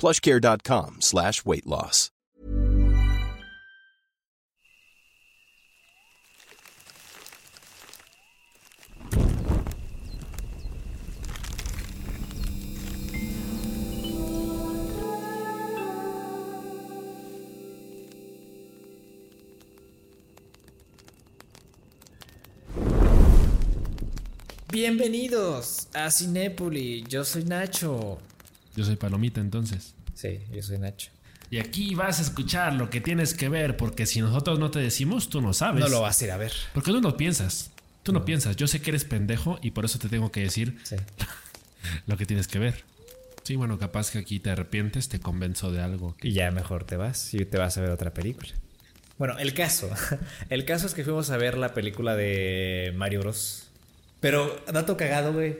plushcare.com slash weight loss. Bienvenidos a Cinépoli. Yo soy Nacho. Yo soy Palomita entonces. Sí, yo soy Nacho. Y aquí vas a escuchar lo que tienes que ver, porque si nosotros no te decimos, tú no sabes. No lo vas a ir a ver. Porque tú no piensas. Tú no, piensas. Yo sé que eres pendejo y por eso te tengo que decir Sí. lo que tienes que ver. Sí, bueno, capaz que aquí te arrepientes, te convenzo de algo. Y ya mejor te vas y te vas a ver otra película. Bueno, el caso. El caso es que fuimos a ver la película de Mario Bros. Pero, dato cagado, güey.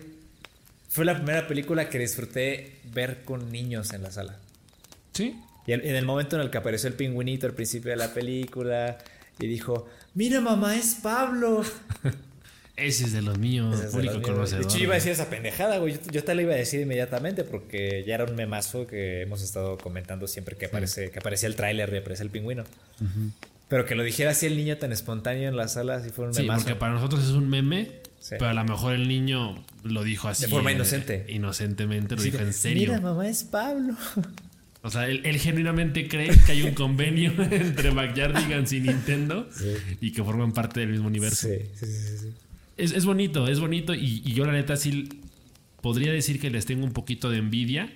Fue la primera película que disfruté ver con niños en la sala. Sí. Y en en el momento en el que apareció el pingüinito al principio de la película y dijo, mira mamá, es Pablo. Ese es de los míos, es de público los míos. conocedor. De hecho, yo iba a decir esa pendejada, güey. Yo, yo te la iba a decir inmediatamente porque ya era un memazo que hemos estado comentando siempre que, aparece, que aparecía el tráiler y aparece el pingüino. Pero que lo dijera así el niño tan espontáneo en la sala, así fue un Sí, memazo. porque para nosotros es un meme, Sí. pero a lo mejor el niño lo dijo así. De forma eh, inocente. Inocentemente, lo dijo en serio. Mira, mamá, es Pablo. O sea, él, él genuinamente cree que hay un convenio entre Backyardigans y Nintendo y que forman parte del mismo universo. sí, sí, sí, sí. Es, es bonito, es bonito y, y yo la neta sí podría decir que les tengo un poquito de envidia.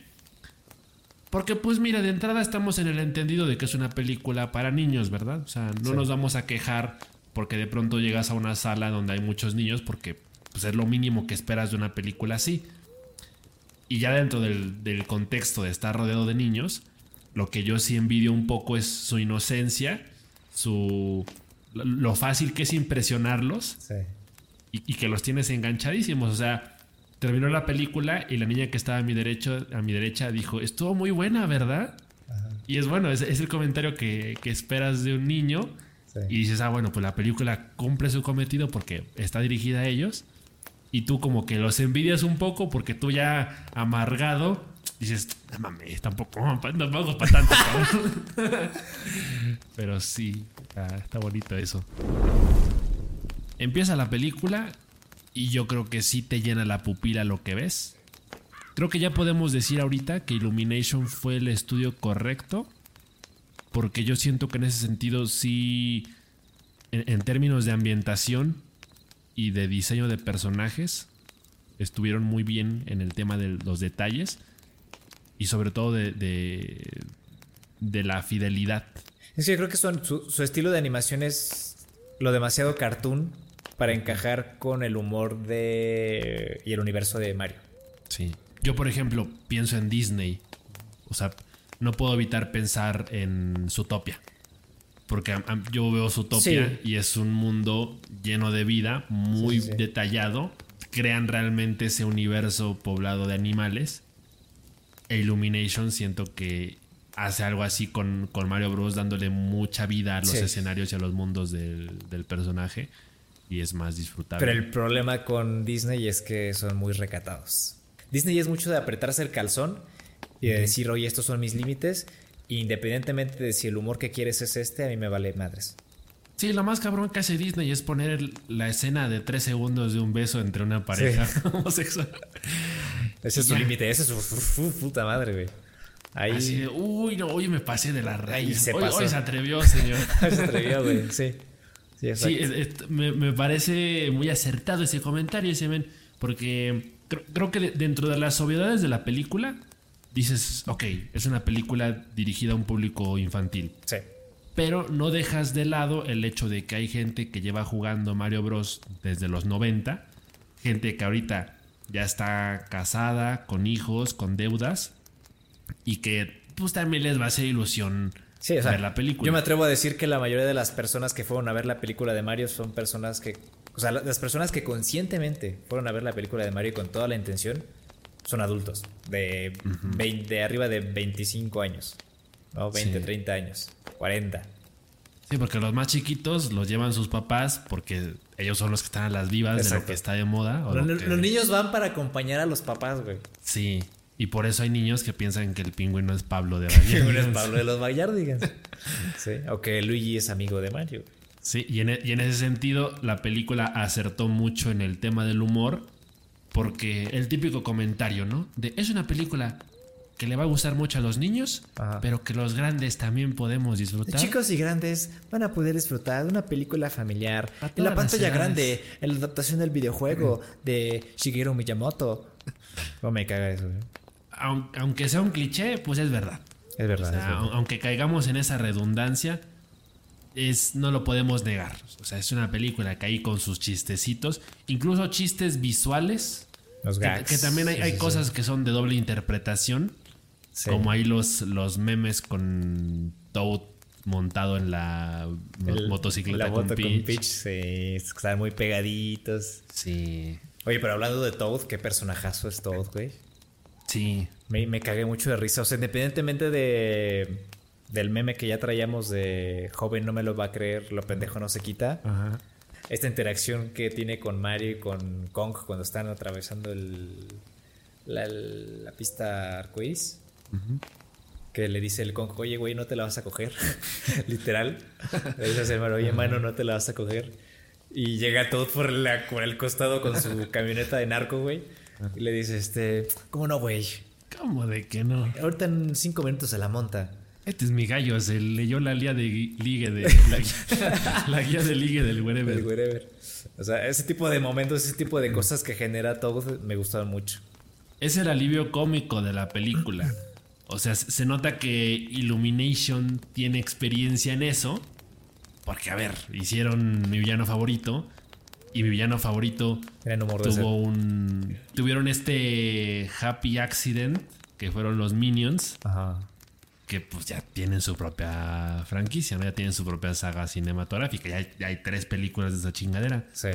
Porque pues mira, de entrada estamos en el entendido de que es una película para niños, ¿verdad? O sea, no nos vamos a quejar porque de pronto llegas a una sala donde hay muchos niños porque pues, es lo mínimo que esperas de una película así. Y ya dentro del, del contexto de estar rodeado de niños, lo que yo sí envidio un poco es su inocencia, su lo fácil que es impresionarlos Sí. y, y que los tienes enganchadísimos. O sea, terminó la película y la niña que estaba a mi derecho, a mi derecha dijo, estuvo muy buena, ¿verdad? Y es bueno, es, es el comentario que, que esperas de un niño. Sí. Y dices, ah, bueno, pues la película cumple su cometido porque está dirigida a ellos. Y tú como que los envidias un poco porque tú ya amargado dices, no mames, tampoco, tampoco para tanto. cabrón". Pero sí, está, está bonito eso. Empieza la película y yo creo que sí te llena la pupila lo que ves. Creo que ya podemos decir ahorita que Illumination fue el estudio correcto. Porque yo siento que en ese sentido sí, en, en términos de ambientación y de diseño de personajes, estuvieron muy bien en el tema de los detalles. Y sobre todo de, de, de la fidelidad. Es que yo creo que son, su, su estilo de animación es lo demasiado cartoon para encajar con el humor de y el universo de Mario. Sí. Yo, por ejemplo, pienso en Disney. O sea, no puedo evitar pensar en Zootopia. Porque yo veo Zootopia Sí. y es un mundo lleno de vida, muy Sí, sí, sí. detallado. Crean realmente ese universo poblado de animales. E Illumination siento que hace algo así con, con Mario Bros. dándole mucha vida a los escenarios y a los mundos del, del personaje. Y es más disfrutable. Pero el problema con Disney es que son muy recatados. Disney es mucho de apretarse el calzón y de decir, oye, estos son mis límites. Independientemente de si el humor que quieres es este, a mí me vale madres. Sí, lo más cabrón que hace Disney es poner la escena de tres segundos de un beso entre una pareja homosexual. Ese es su límite, ese es su, puta madre, güey. Ahí Así de, uy, no, hoy me pasé de la raya. se hoy, pasó. hoy se atrevió, señor. se atrevió, güey. Sí. Sí. Sí, es- es- me, me parece muy acertado ese comentario, ese men, porque creo, creo que de- dentro de las obviedades de la película, dices, ok, es una película dirigida a un público infantil, Sí. pero no dejas de lado el hecho de que hay gente que lleva jugando Mario Bros. desde los 90, gente que ahorita ya está casada, con hijos, con deudas, y que pues también les va a hacer ilusión Sí, o sea, ver la película. yo me atrevo a decir que la mayoría de las personas que fueron a ver la película de Mario son personas que, o sea, la- las personas que conscientemente fueron a ver la película de Mario con toda la intención son adultos de, 20 de arriba de 25 años, ¿no? 20, Sí. 30 años, 40. Sí, porque los más chiquitos los llevan sus papás porque ellos son los que están a las vivas de lo que está de moda. o Los, lo que- los niños van para acompañar a los papás, güey. Sí. Y por eso hay niños que piensan que el pingüino es Pablo de Que uno es Bañuelos. Pablo de los Bayardigans. Sí, o que Luigi es amigo de Mario. Sí, y en, e- y en ese sentido la película acertó mucho en el tema del humor porque el típico comentario, ¿no? De es una película que le va a gustar mucho a los niños, Ajá. pero que los grandes también podemos disfrutar. Chicos y grandes van a poder disfrutar de una película familiar en la pantalla grande, en la adaptación del videojuego de Shigeru Miyamoto. No me caga eso, ¿eh? Aun- aunque sea un cliché, pues es verdad. Es verdad. O sea, es verdad. au- aunque caigamos en esa redundancia, es, no lo podemos negar. O sea, es una película que hay con sus chistecitos, incluso chistes visuales. Los gags. que también hay, hay sí, sí. cosas que son de doble interpretación, Sí. como hay los, los memes con Toad montado en la El- motocicleta la con moto Peach. Peach, sí, están muy pegaditos. Sí, Oye, pero hablando de Toad, qué personajazo es Toad, güey. sí. Me, me cagué mucho de risa. O sea, independientemente de del meme que ya traíamos de joven no me lo va a creer, lo pendejo no se quita. Ajá. Esta interacción que tiene con Mario y con Kong cuando están atravesando el, la, la pista arcoíris. Que le dice el Kong, oye, güey, no te la vas a coger. Literal. Le dice a Mario, oye, mano, no te la vas a coger. Y llega todo por, la, por el costado con su camioneta de narco, güey. Y le dice, este, ¿cómo no, güey? ¿Cómo de que no? Ahorita en cinco minutos se la monta. Este es mi gallo, se leyó la guía de ligue de la, guía- la guía de ligue del wherever. El wherever. O sea, ese tipo de momentos, ese tipo de cosas que genera todo me gustaron mucho. Es el alivio cómico de la película. O sea, se nota que Illumination tiene experiencia en eso. Porque, a ver, hicieron mi villano favorito. Y mi villano favorito tuvo un. Tuvieron este happy accident. Que fueron los Minions. Ajá. Que pues ya tienen su propia franquicia, ¿no? Ya tienen su propia saga cinematográfica. Ya hay, ya hay tres películas de esa chingadera Sí.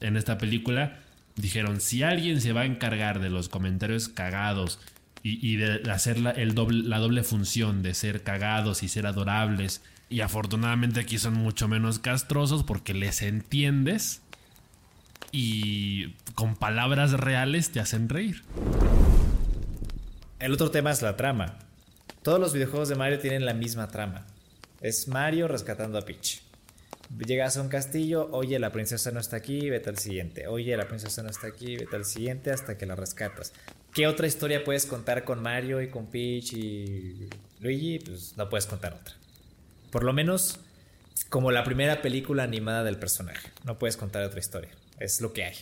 en esta película dijeron si alguien se va a encargar de los comentarios cagados y, y de hacer la, el doble, la doble función de ser cagados y ser adorables y afortunadamente aquí son mucho menos castrosos porque les entiendes y con palabras reales te hacen reír. El otro tema es la trama. Todos los videojuegos de Mario tienen la misma trama. Es Mario rescatando a Peach. Llegas a un castillo, oye, la princesa no está aquí, vete al siguiente. Oye, la princesa no está aquí, vete al siguiente hasta que la rescatas. ¿Qué otra historia puedes contar con Mario y con Peach y Luigi? Pues no puedes contar otra. Por lo menos como la primera película animada del personaje. No puedes contar otra historia. Es lo que hay.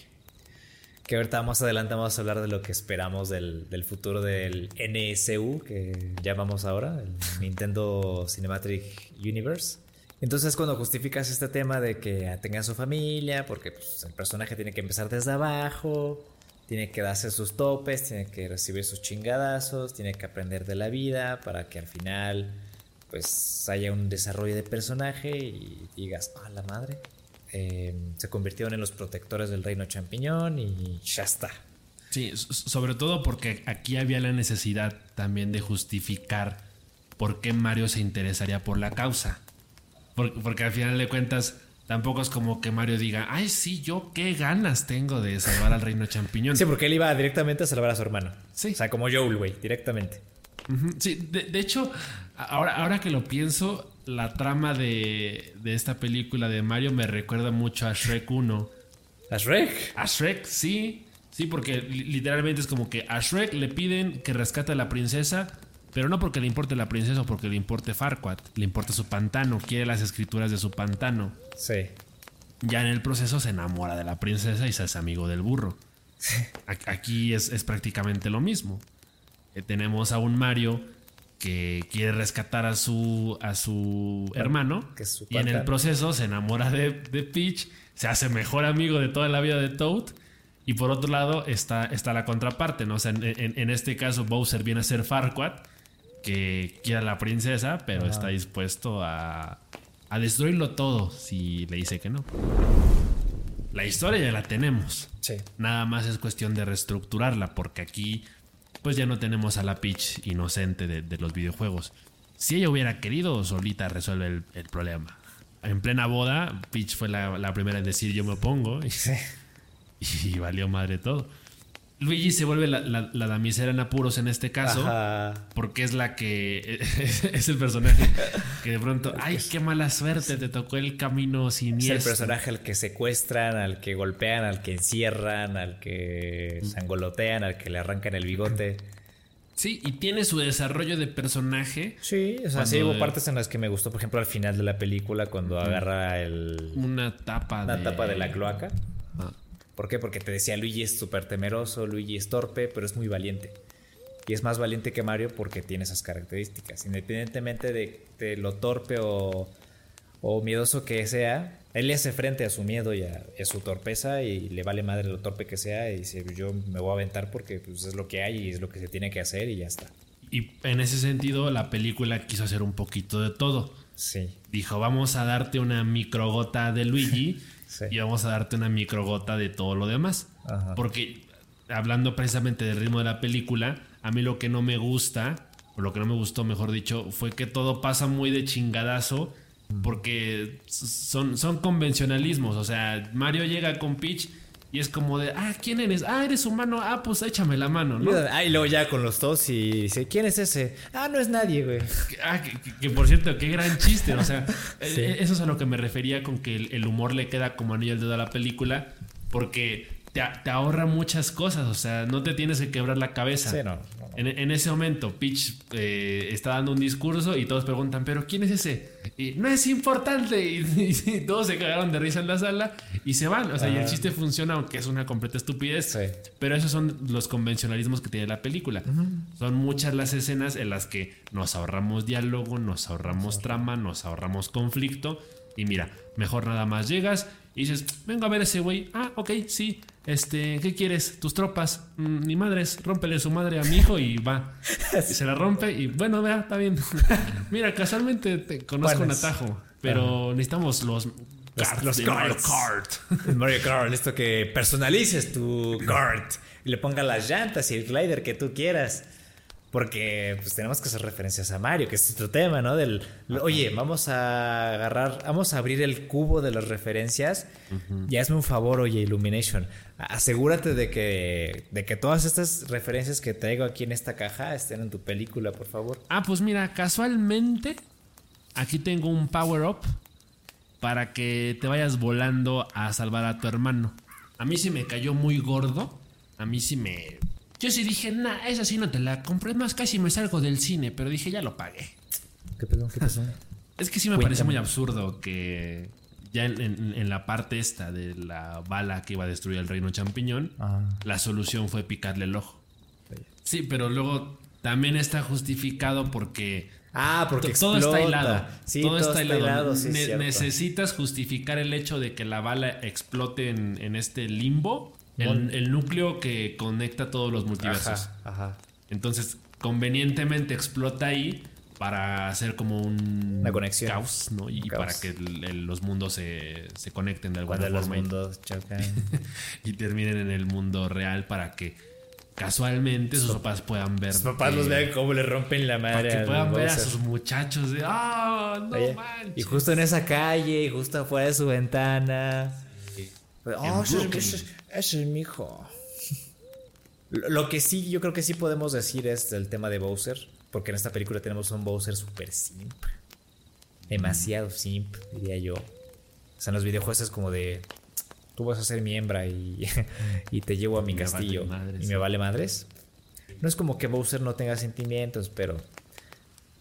Que ahorita más adelante vamos a hablar de lo que esperamos del, del futuro del NSU, que llamamos ahora, el Nintendo Cinematic Universe. Entonces cuando justificas este tema de que tengan su familia, porque pues, el personaje tiene que empezar desde abajo, tiene que darse sus topes, tiene que recibir sus chingadazos, tiene que aprender de la vida para que al final pues haya un desarrollo de personaje y digas, ah, la madre, eh, se convirtieron en los protectores del reino champiñón y ya está. Sí, sobre todo porque aquí había la necesidad también de justificar por qué Mario se interesaría por la causa. Porque, porque al final de cuentas, tampoco es como que Mario diga, ay, sí, yo qué ganas tengo de salvar al reino champiñón. Sí, porque él iba directamente a salvar a su hermano. Sí. O sea, como Joel, güey, directamente. Sí, de, de hecho, ahora, ahora que lo pienso, la trama de, de esta película de Mario me recuerda mucho a Shrek 1. ¿A Shrek? A Shrek, sí. Sí, porque li- literalmente es como que a Shrek le piden que rescate a la princesa, pero no porque le importe la princesa o porque le importe Farquaad, le importa su pantano, quiere las escrituras de su pantano. Sí. Ya en el proceso se enamora de la princesa y se hace amigo del burro. A- Aquí es, es prácticamente lo mismo. Eh, tenemos a un Mario que quiere rescatar a su, a su hermano que es su y en el proceso se enamora de, de Peach, se hace mejor amigo de toda la vida de Toad y por otro lado está, está la contraparte, ¿no? O sea, en, en- en este caso Bowser viene a ser Farquaad que quiere a la princesa pero está dispuesto a, a destruirlo todo si le dice que no. La historia ya la tenemos. Sí. Nada más es cuestión de reestructurarla, porque aquí pues ya no tenemos a la Peach inocente de, de los videojuegos. Si ella hubiera querido, solita resuelve el, el problema. En plena boda, Peach fue la, la primera en decir yo me opongo y, Sí. y valió madre todo. Luigi se vuelve la, la- la damisela en apuros en este caso. Ajá. Porque es la que es el personaje que de pronto, ay, qué mala suerte, te tocó el camino Es el siniestro. personaje al que secuestran, al que golpean, al que encierran, al que sangolotean, al que le arrancan el bigote. Sí, y tiene su desarrollo de personaje. Sí, o sea, sí hubo partes en las que me gustó, por ejemplo, al final de la película, cuando agarra el, Una tapa una de. tapa de la cloaca. ¿Por qué? Porque te decía, Luigi es súper temeroso, Luigi es torpe, pero es muy valiente. Y es más valiente que Mario porque tiene esas características. Independientemente de, de lo torpe o, o miedoso que sea, él le hace frente a su miedo y a, y a su torpeza y le vale madre lo torpe que sea y dice, yo me voy a aventar porque pues, es lo que hay y es lo que se tiene que hacer y ya está. Y en ese sentido, la película quiso hacer un poquito de todo. Sí. Dijo, vamos a darte una microgota de Luigi Sí. y vamos a darte una microgota de todo lo demás. Ajá. Porque hablando precisamente del ritmo de la película, a mí lo que no me gusta, o lo que no me gustó, mejor dicho, fue que todo pasa muy de chingadazo. Porque son, son convencionalismos. O sea, Mario llega con Peach y es como de, ah, ¿quién eres? Ah, eres humano. Ah, pues échame la mano, ¿no? Ah, y luego ya con los dos y dice, ¿quién es ese? Ah, no es nadie, güey. Ah, que, que- que por cierto, qué gran chiste. O sea, eh, eso es a lo que me refería con que el, el humor le queda como anillo al dedo a la película. Porque te, ahorra muchas cosas. O sea, no te tienes que quebrar la cabeza. Sí, no, no, no. En, en ese momento, Peach eh, está dando un discurso y todos preguntan, ¿pero quién es ese? Y no es importante. Y, y todos se cagaron de risa en la sala y se van. O sea, y el chiste funciona, aunque es una completa estupidez. Sí. Pero esos son los convencionalismos que tiene la película. Son muchas las escenas en las que nos ahorramos diálogo, nos ahorramos trama, nos ahorramos conflicto. Y mira, mejor nada más llegas y dices, vengo a ver ese güey. Ah, ok, sí. Este, ¿qué quieres? Tus tropas. Mm, ni madres, rómpele su madre a mi hijo y va. Y se la rompe y bueno, vea, está bien. mira, casualmente te conozco un atajo, pero necesitamos los... los de Mario. Kart. Mario Kart, esto que personalices tu kart y le pongas las llantas y el glider que tú quieras. Porque pues tenemos que hacer referencias a Mario, que es otro tema, ¿no? Del, oye, vamos a agarrar, vamos a abrir el cubo de las referencias. Y hazme un favor, oye, Illumination. Asegúrate de que, de que todas estas referencias que traigo aquí en esta caja estén en tu película, por favor. Ah, pues mira, casualmente aquí tengo un power up para que te vayas volando a salvar a tu hermano. A mí sí me cayó muy gordo. A mí sí me... Yo sí dije, nah, esa sí no te la compré. Más, casi me salgo del cine, pero dije, ya lo pagué. ¿Qué pasó? ¿Qué pasó? Es que sí me Cuéntame. parece muy absurdo que ya en, en- en la parte esta de la bala que iba a destruir el reino champiñón, la solución fue picarle el ojo. Sí, pero luego también está justificado porque Ah, porque To- todo está hilado. Sí, todo, está hilado. hilado, sí, es Ne- cierto. necesitas justificar el hecho de que la bala explote en, en este limbo, el, el núcleo que conecta todos los multiversos. Ajá, ajá. Entonces, convenientemente explota ahí para hacer como un Una conexión. caos, ¿no? Y caos. para que el- el- los mundos se, se conecten de alguna Cuando los forma y- mundos chocan. y terminen en el mundo real para que casualmente sus papás puedan ver. Sus papás que- los vean cómo le rompen la Para madre. que al puedan ver a sus muchachos de. ¡Ah! no Oye, manches! y justo en esa calle, y justo afuera de su ventana. Oh, ese, es- mi hijo. Lo que sí, yo creo que sí podemos decir es el tema de Bowser. Porque en esta película tenemos un Bowser super simp. Demasiado simp, diría yo. O sea, en los videojuegos es como de. Tú vas a ser mi hembra y, y te llevo a mi me vale castillo. madres. y me vale madres. No es como que Bowser no tenga sentimientos, pero.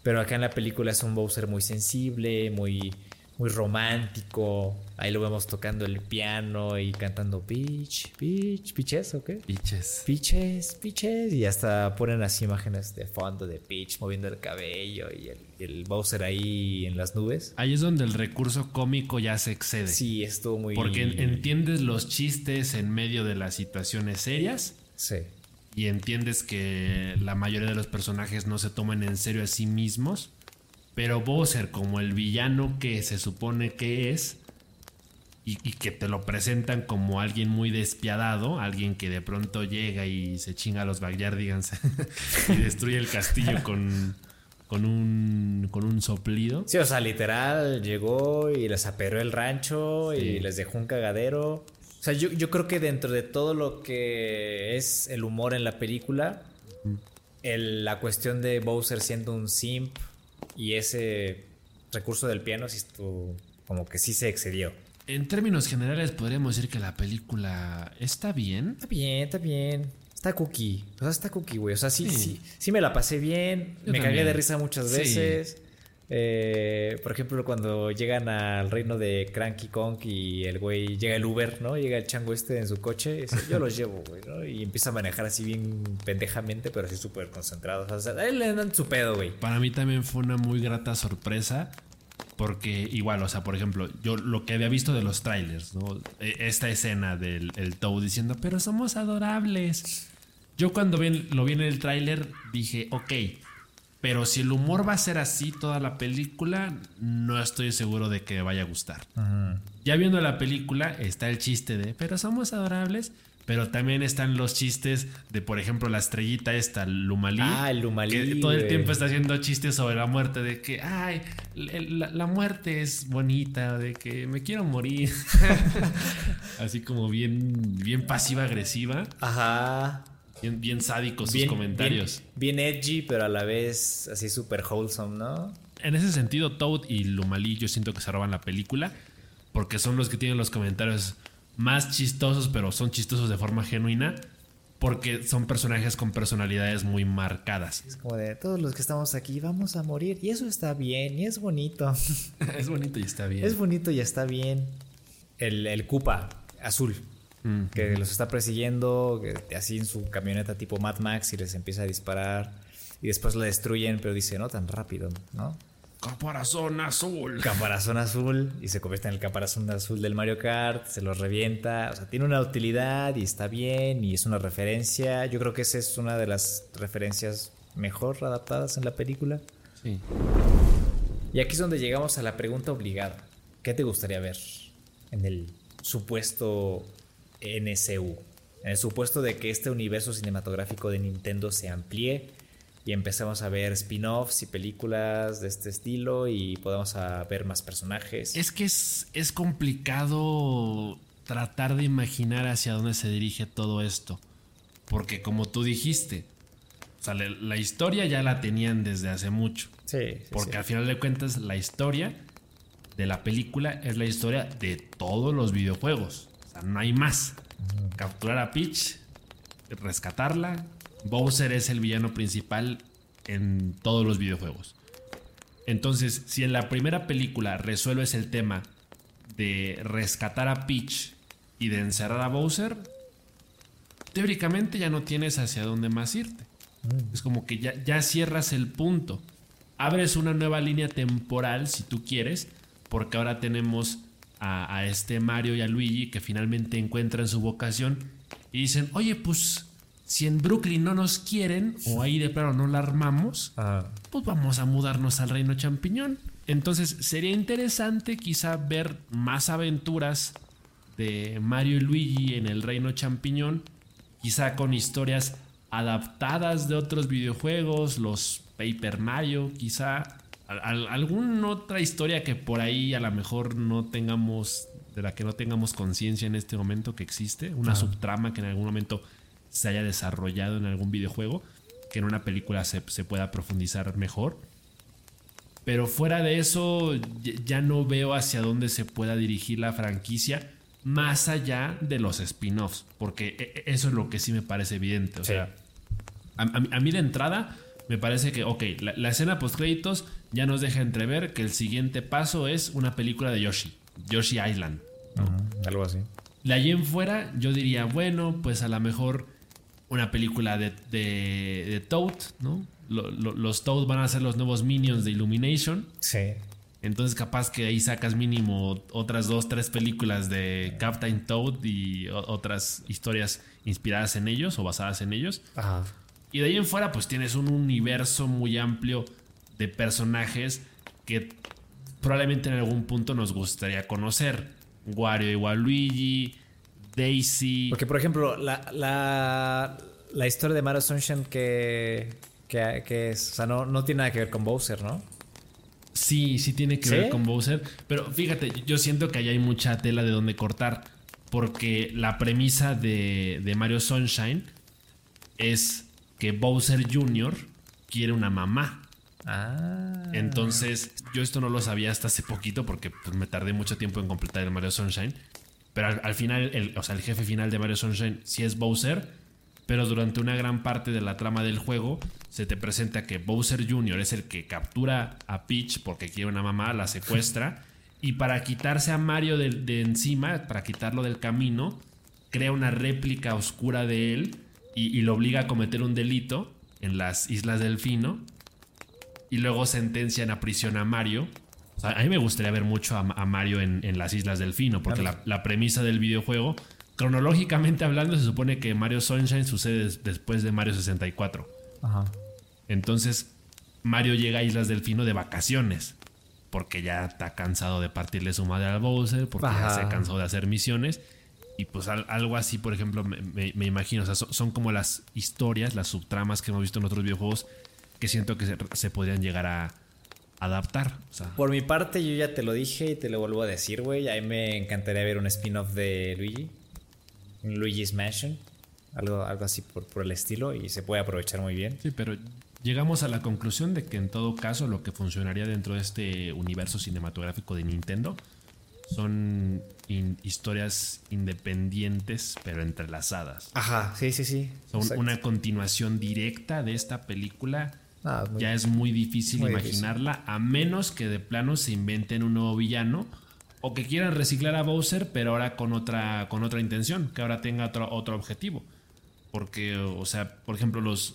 Pero acá en la película es un Bowser muy sensible, muy, muy romántico. Ahí lo vemos tocando el piano y cantando Peach, Peach, Peaches, ¿o qué? Piches. Peaches, Peaches. Y hasta ponen así imágenes de fondo de Peach moviendo el cabello y el, el Bowser ahí en las nubes. Ahí es donde el recurso cómico ya se excede. Sí, estuvo muy. Porque en- entiendes los chistes en medio de las situaciones serias Sí. y entiendes que la mayoría de los personajes no se toman en serio a sí mismos. Pero Bowser, como el villano que se supone que es, y, y que te lo presentan como alguien muy despiadado, alguien que de pronto llega y se chinga a los Backyardigans y destruye el castillo con, con, un, con un soplido. Sí, o sea, literal, llegó y les aperró el rancho y les dejó un cagadero. O sea, yo, yo creo que dentro de todo lo que es el humor en la película, el- la cuestión de Bowser siendo un simp y ese recurso del piano, sí estuvo- como que sí se excedió. En términos generales podríamos decir que la película está bien. Está bien, está bien. Está cookie. O sea, está cookie, güey. O sea, sí, Sí. sí, sí me la pasé bien. Yo me cagué también. de risa muchas Sí. Eh, por ejemplo, cuando llegan al reino de Cranky Kong y el güey llega el Uber, ¿no? Llega el chango este en su coche y dice, yo los llevo, güey, ¿no? Y empieza a manejar así bien pendejamente, pero así súper concentrado. O sea, él le dan su pedo, güey. Para mí también fue una muy grata sorpresa. Porque igual, o sea, por ejemplo, yo lo que había visto de los trailers, ¿no? E- Esta escena del el Toad diciendo, pero somos adorables. Yo cuando vi- lo vi en el tráiler dije, ok, pero si el humor va a ser así toda la película, no estoy seguro de que vaya a gustar. Ya viendo la película está el chiste de, pero somos adorables, pero también están los chistes de, por ejemplo, la estrellita esta, Lumalí. Ah, el Lumalí, Que todo el tiempo está haciendo chistes sobre la muerte, de que, ay, la, la muerte es bonita, de que me quiero morir. Así como bien, bien pasiva-agresiva, Ajá. Bien, bien sádico sus Bien, comentarios. Bien, bien edgy, pero a la vez así súper wholesome, ¿no? En ese sentido, Toad y Lumalí yo siento que se roban la película porque son los que tienen los comentarios más chistosos, pero son chistosos de forma genuina porque son personajes con personalidades muy marcadas. Es como de todos los que estamos aquí vamos a morir y eso está bien y es bonito. es bonito y está bien. Es bonito y está bien. El, el Koopa azul Mm. que los está persiguiendo que- así en su camioneta tipo Mad Max y les empieza a disparar y después la destruyen, pero dice no tan rápido, ¿no? Caparazón azul. Caparazón azul y se convierte en el caparazón azul del Mario Kart, se los revienta, o sea, tiene una utilidad y está bien y es una referencia. Yo creo que esa es una de las referencias mejor adaptadas en la película. Sí. Y aquí es donde llegamos a la pregunta obligada. ¿Qué te gustaría ver en el supuesto NCU? En el supuesto de que este universo cinematográfico de Nintendo se amplíe y empecemos a ver spin-offs y películas de este estilo y podamos a ver más personajes. Es que es, es complicado tratar de imaginar hacia dónde se dirige todo esto. Porque como tú dijiste, o sea, la, la historia ya la tenían desde hace mucho. Sí, sí, Porque sí. al final de cuentas la historia de la película es la historia de todos los videojuegos. Sea, no hay más. Capturar a Peach, rescatarla. Bowser es el villano principal en todos los videojuegos. Entonces, si en la primera película resuelves el tema de rescatar a Peach y de encerrar a Bowser, teóricamente ya no tienes hacia dónde más irte. Es como que ya, ya cierras el punto. Abres una nueva línea temporal si tú quieres, porque ahora tenemos a, a este Mario y a Luigi que finalmente encuentran su vocación y dicen, oye, pues si en Brooklyn no nos quieren o ahí de plano no la armamos, Ah, pues vamos a mudarnos al reino champiñón. Entonces sería interesante quizá ver más aventuras de Mario y Luigi en el reino champiñón, quizá con historias adaptadas de otros videojuegos, los Paper Mario, quizá. Alguna otra historia que por ahí a lo mejor no tengamos, de la que no tengamos conciencia en este momento que existe, una subtrama que en algún momento se haya desarrollado en algún videojuego, que en una película se, se pueda profundizar mejor. Pero fuera de eso, ya no veo hacia dónde se pueda dirigir la franquicia más allá de los spin-offs, porque e, e, eso es lo que sí me parece evidente. O sea, a, mí de entrada me parece que, ok, la, escena post créditos ya nos deja entrever que el siguiente paso es una película de Yoshi, Yoshi Island. algo así. De allí en fuera, yo diría, bueno, pues a lo mejor una película de, de, Toad, ¿no? los Toad van a ser los nuevos minions de Illumination. Sí. Entonces capaz que ahí sacas mínimo otras dos, tres películas de Captain Toad y otras historias inspiradas en ellos o basadas en ellos. Ajá. Y de ahí en fuera pues tienes un universo muy amplio de personajes que probablemente en algún punto nos gustaría conocer. Wario y Waluigi, Daisy. Porque por ejemplo, la, la, la historia de Mario Sunshine que, que, es, o sea, no, no tiene nada que ver con Bowser, ¿no? Sí, sí tiene que ver con Bowser. Pero fíjate, yo siento que ahí hay mucha tela de donde cortar. Porque la premisa de, de Mario Sunshine es que Bowser Jr. quiere una mamá. Ah. Entonces, yo esto no lo sabía hasta hace poquito porque pues, me tardé mucho tiempo en completar el Mario Sunshine. Pero al, final, el, o sea, el jefe final de Mario Sunshine sí es Bowser pero durante una gran parte de la trama del juego se te presenta que Bowser Jr. es el que captura a Peach porque quiere una mamá, la secuestra, y para quitarse a Mario de, encima, para quitarlo del camino, crea una réplica oscura de él y, lo obliga a cometer un delito en las Islas Delfino, y luego sentencian a prisión a Mario. a mí me gustaría ver mucho a, Mario en, las Islas Delfino, porque la, la premisa del videojuego cronológicamente hablando, se supone que Mario Sunshine sucede después de Mario 64. Ajá. Entonces, Mario llega a Islas Delfino de vacaciones. Porque ya está cansado de partirle su madre al Bowser, porque ya se cansó de hacer misiones. Y pues algo así, por ejemplo, me, imagino. O sea, son, como las historias, las subtramas que hemos visto en otros videojuegos que siento que se, podrían llegar a adaptar. Por mi parte, yo ya te lo dije y te lo vuelvo a decir, güey. A mí me encantaría ver un spin-off de Luigi. Luigi's Mansion, algo, algo así por, por el estilo, y se puede aprovechar muy bien. Sí, pero llegamos a la conclusión de que en todo caso lo que funcionaría dentro de este universo cinematográfico de Nintendo son historias independientes pero entrelazadas. Ajá, sí, sí, sí. Son una continuación directa de esta película. Ah, ya es muy difícil imaginarla a menos que de plano se inventen un nuevo villano o que quieran reciclar a Bowser, pero ahora con otra, con otra intención, que ahora tenga otro, otro objetivo. Porque, o sea, por ejemplo, los.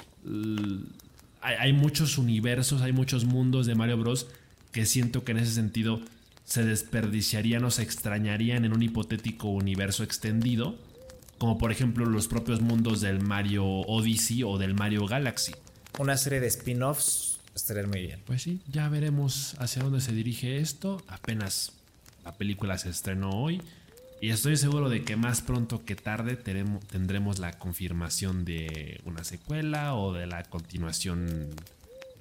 hay, muchos universos, hay muchos mundos de Mario Bros. que siento que en ese sentido se desperdiciarían o se extrañarían en un hipotético universo extendido. Como por ejemplo los propios mundos del Mario Odyssey o del Mario Galaxy. Una serie de spin-offs estaría muy bien. Pues sí, ya veremos hacia dónde se dirige esto. Apenas la película se estrenó hoy y estoy seguro de que más pronto que tarde tendremos la confirmación de una secuela o de la continuación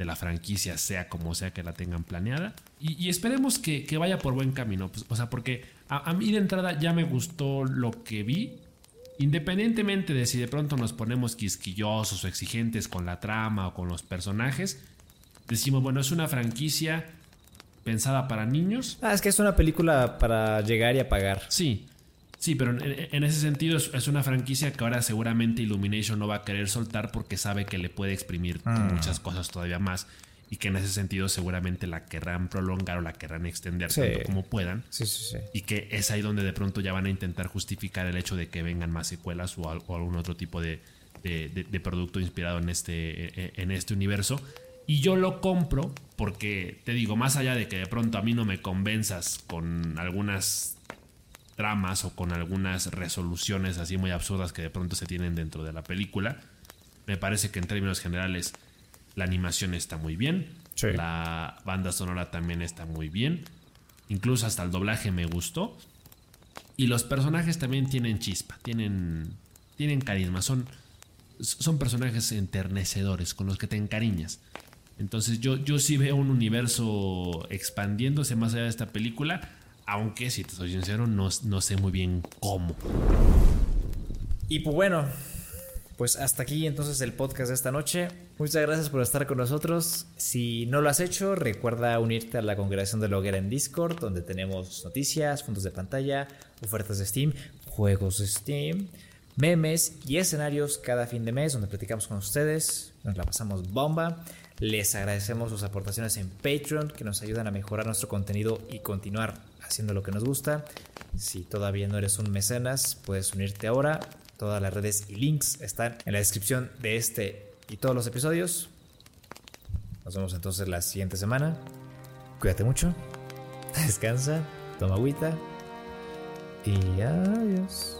de la franquicia, sea como sea que la tengan planeada. Y, esperemos que, vaya por buen camino. Pues, o sea, porque a, a, mí de entrada ya me gustó lo que vi. Independientemente de si de pronto nos ponemos quisquillosos o exigentes con la trama o con los personajes, decimos, bueno, es una franquicia pensada para niños. Ah, es que es una película para llegar y apagar. Sí, sí, pero en, ese sentido es, una franquicia que ahora seguramente Illumination no va a querer soltar porque sabe que le puede exprimir ah. muchas cosas todavía más y que en ese sentido seguramente la querrán prolongar o la querrán extender tanto como puedan. Sí, sí, sí. Y que es ahí donde de pronto ya van a intentar justificar el hecho de que vengan más secuelas o, algún otro tipo de, de, producto inspirado en este, e, e, en este universo. Y yo lo compro porque, te digo, más allá de que de pronto a mí no me convenzas con algunas tramas o con algunas resoluciones así muy absurdas que de pronto se tienen dentro de la película, me parece que en términos generales la animación está muy bien, la banda sonora también está muy bien, incluso hasta el doblaje me gustó. Y los personajes también tienen chispa, tienen, tienen carisma, son son personajes enternecedores con los que te encariñas. Entonces yo, yo sí veo un universo expandiéndose más allá de esta película, aunque si te soy sincero no, no sé muy bien cómo. Y pues bueno, pues hasta aquí entonces el podcast de esta noche. Muchas gracias por estar con nosotros. Si no lo has hecho, recuerda unirte a la congregación de Loguera en Discord, donde tenemos noticias, fondos de pantalla, ofertas de Steam, juegos de Steam, memes y escenarios cada fin de mes, donde platicamos con ustedes. Nos la pasamos bomba. Les agradecemos sus aportaciones en Patreon, que nos ayudan a mejorar nuestro contenido y continuar haciendo lo que nos gusta. Si todavía no eres un mecenas, puedes unirte ahora. Todas las redes y links están en la descripción de este y todos los episodios. Nos vemos entonces la siguiente semana. Cuídate mucho. Descansa. Toma agüita. Y adiós.